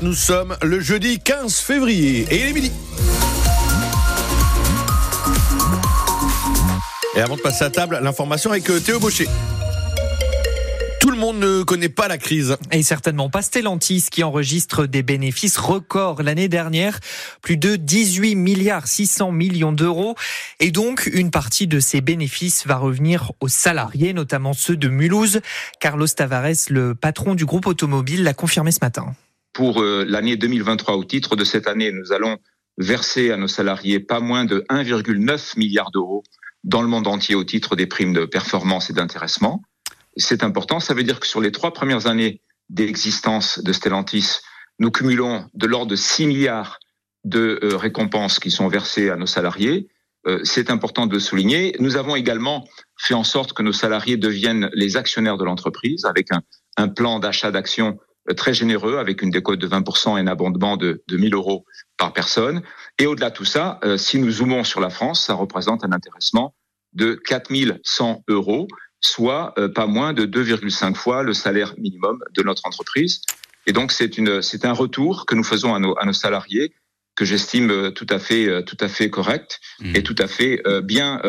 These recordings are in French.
Nous sommes le jeudi 15 février et il est midi. Et avant de passer à table, l'information avec euh, Théo Baucher. Tout le monde ne connaît pas la crise. Et certainement pas Stellantis qui enregistre des bénéfices records l'année dernière, plus de 18 milliards 600 millions d'euros. Et donc, une partie de ces bénéfices va revenir aux salariés, notamment ceux de Mulhouse. Carlos Tavares, le patron du groupe automobile, l'a confirmé ce matin pour euh, l'année 2023. Au titre de cette année, nous allons verser à nos salariés pas moins de 1,9 milliard d'euros dans le monde entier au titre des primes de performance et d'intéressement. C'est important. Ça veut dire que sur les trois premières années d'existence de Stellantis, nous cumulons de l'ordre de 6 milliards de euh, récompenses qui sont versées à nos salariés. Euh, c'est important de souligner. Nous avons également fait en sorte que nos salariés deviennent les actionnaires de l'entreprise avec un, un plan d'achat d'actions très généreux avec une décote de 20% et un abondement de, de 1000 euros par personne. Et au-delà de tout ça, euh, si nous zoomons sur la France, ça représente un intéressement de 4100 euros, soit euh, pas moins de 2,5 fois le salaire minimum de notre entreprise. Et donc c'est une c'est un retour que nous faisons à nos à nos salariés que j'estime euh, tout à fait tout à fait correct mmh. et tout à fait bien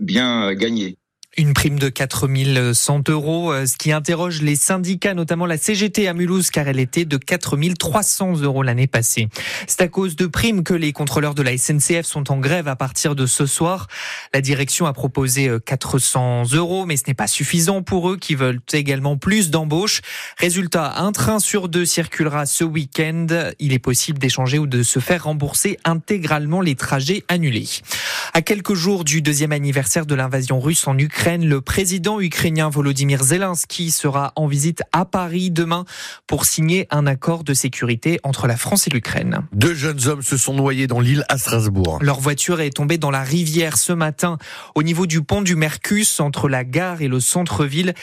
bien gagné une prime de 4100 euros, euh, ce qui interroge les syndicats, notamment la CGT à Mulhouse, car elle était de 4300 euros l'année passée. C'est à cause de primes que les contrôleurs de la SNCF sont en grève à partir de ce soir. La direction a proposé 400 euh, euros, mais ce n'est pas suffisant pour eux qui veulent également plus d'embauches. Résultat, un train sur deux circulera ce week-end. Il est possible d'échanger ou de se faire rembourser intégralement les trajets annulés. À quelques jours du deuxième anniversaire de l'invasion russe en Ukraine, le président ukrainien Volodymyr Zelensky sera en visite à Paris demain pour signer un accord de sécurité entre la France et l'Ukraine. Deux jeunes hommes se sont noyés dans l'île à Strasbourg. Leur voiture est tombée dans la rivière ce matin au niveau du pont du Mercus entre la gare et le centre-ville.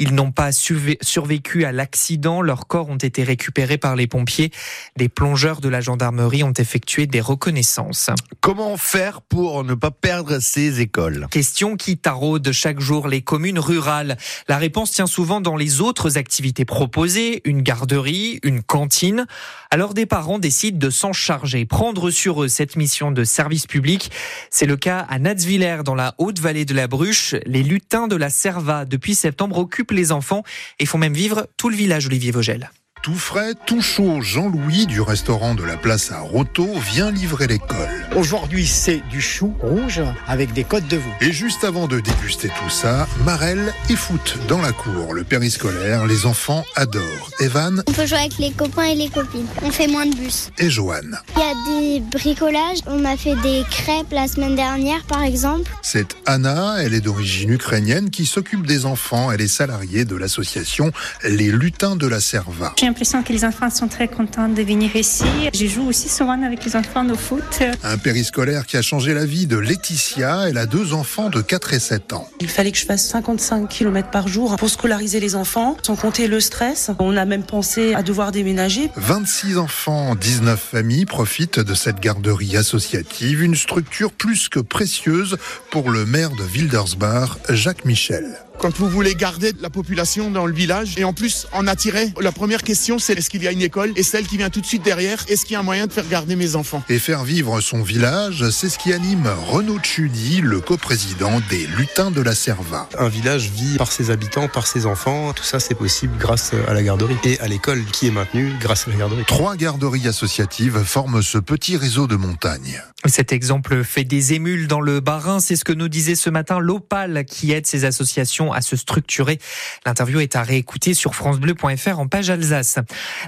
Ils n'ont pas survécu à l'accident. Leurs corps ont été récupérés par les pompiers. Les plongeurs de la gendarmerie ont effectué des reconnaissances. Comment faire pour ne pas perdre ces écoles? Question qui taraude chaque chaque jour les communes rurales La réponse tient souvent dans les autres activités proposées, une garderie, une cantine. Alors des parents décident de s'en charger, prendre sur eux cette mission de service public. C'est le cas à Natsviller dans la haute vallée de la Bruche. Les lutins de la Serva depuis septembre occupent les enfants et font même vivre tout le village Olivier Vogel. Tout frais, tout chaud, Jean-Louis du restaurant de la place à Roto vient livrer l'école. Aujourd'hui, c'est du chou rouge avec des côtes de veau. Et juste avant de déguster tout ça, Marelle et foot dans la cour. Le périscolaire, les enfants adorent. Evan On peut jouer avec les copains et les copines. On fait moins de bus. Et Joanne. Il y a des bricolages. On a fait des crêpes la semaine dernière, par exemple. C'est Anna, elle est d'origine ukrainienne, qui s'occupe des enfants. Elle est salariée de l'association Les Lutins de la Serva l'impression que les enfants sont très contents de venir ici. Je joue aussi souvent avec les enfants au foot. Un périscolaire qui a changé la vie de Laetitia. Elle a deux enfants de 4 et 7 ans. Il fallait que je fasse 55 km par jour pour scolariser les enfants, sans compter le stress. On a même pensé à devoir déménager. 26 enfants, 19 familles profitent de cette garderie associative, une structure plus que précieuse pour le maire de Wildersbach, Jacques Michel quand vous voulez garder la population dans le village et en plus en attirer, la première question c'est est-ce qu'il y a une école? Et celle qui vient tout de suite derrière, est-ce qu'il y a un moyen de faire garder mes enfants? Et faire vivre son village, c'est ce qui anime Renaud Tchudi, le coprésident des Lutins de la Serva. Un village vit par ses habitants, par ses enfants, tout ça c'est possible grâce à la garderie et à l'école qui est maintenue grâce à la garderie. Trois garderies associatives forment ce petit réseau de montagne. Cet exemple fait des émules dans le Bas-Rhin, c'est ce que nous disait ce matin l'Opal qui aide ces associations à se structurer. L'interview est à réécouter sur francebleu.fr en page Alsace.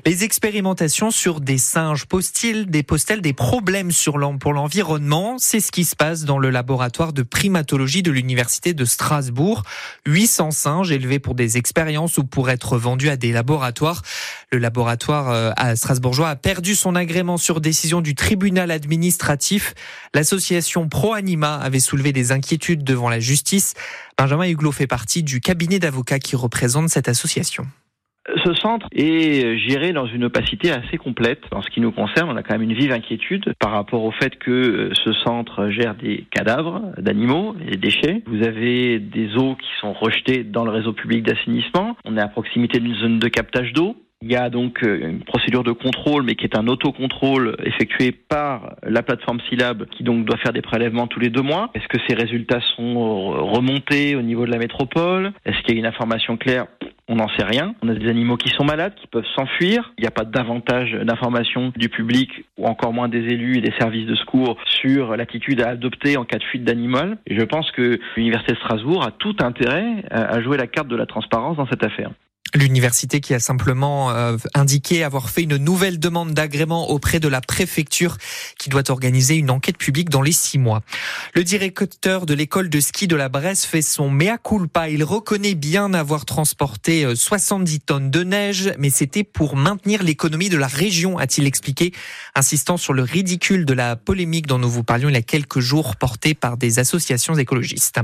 Les expérimentations sur des singes posent-ils des, des problèmes sur pour l'environnement C'est ce qui se passe dans le laboratoire de primatologie de l'université de Strasbourg. 800 singes élevés pour des expériences ou pour être vendus à des laboratoires. Le laboratoire euh, à Strasbourgeois a perdu son agrément sur décision du tribunal administratif. L'association Pro Anima avait soulevé des inquiétudes devant la justice. Benjamin Huglot fait partie du cabinet d'avocats qui représente cette association. Ce centre est géré dans une opacité assez complète. En ce qui nous concerne, on a quand même une vive inquiétude par rapport au fait que euh, ce centre gère des cadavres d'animaux des déchets. Vous avez des eaux qui sont rejetées dans le réseau public d'assainissement. On est à proximité d'une zone de captage d'eau. Il y a donc euh, une procédure de contrôle, mais qui est un autocontrôle effectué par la plateforme Silab, qui donc doit faire des prélèvements tous les deux mois. Est-ce que ces résultats sont remontés au niveau de la métropole? Est-ce qu'il y a une information claire? On n'en sait rien. On a des animaux qui sont malades, qui peuvent s'enfuir. Il n'y a pas davantage d'informations du public ou encore moins des élus et des services de secours sur l'attitude à adopter en cas de fuite d'animal. Je pense que l'Université de Strasbourg a tout intérêt à jouer la carte de la transparence dans cette affaire. L'université qui a simplement euh, indiqué avoir fait une nouvelle demande d'agrément auprès de la préfecture qui doit organiser une enquête publique dans les six mois. Le directeur de l'école de ski de la Bresse fait son mea culpa. Il reconnaît bien avoir transporté 70 euh, tonnes de neige, mais c'était pour maintenir l'économie de la région, a-t-il expliqué, insistant sur le ridicule de la polémique dont nous vous parlions il y a quelques jours portée par des associations écologistes.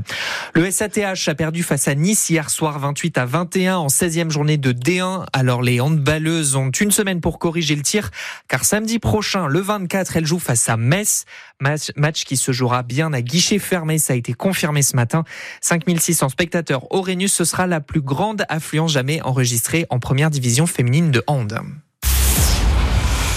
Le SATH a perdu face à Nice hier soir 28 à 21 en 16e journée journée de D1. Alors les handballeuses ont une semaine pour corriger le tir, car samedi prochain, le 24, elles jouent face à Metz. Match, qui se jouera bien à guichet fermé, ça a été confirmé ce matin. 5600 spectateurs au Rhénus, ce sera la plus grande affluence jamais enregistrée en première division féminine de hand.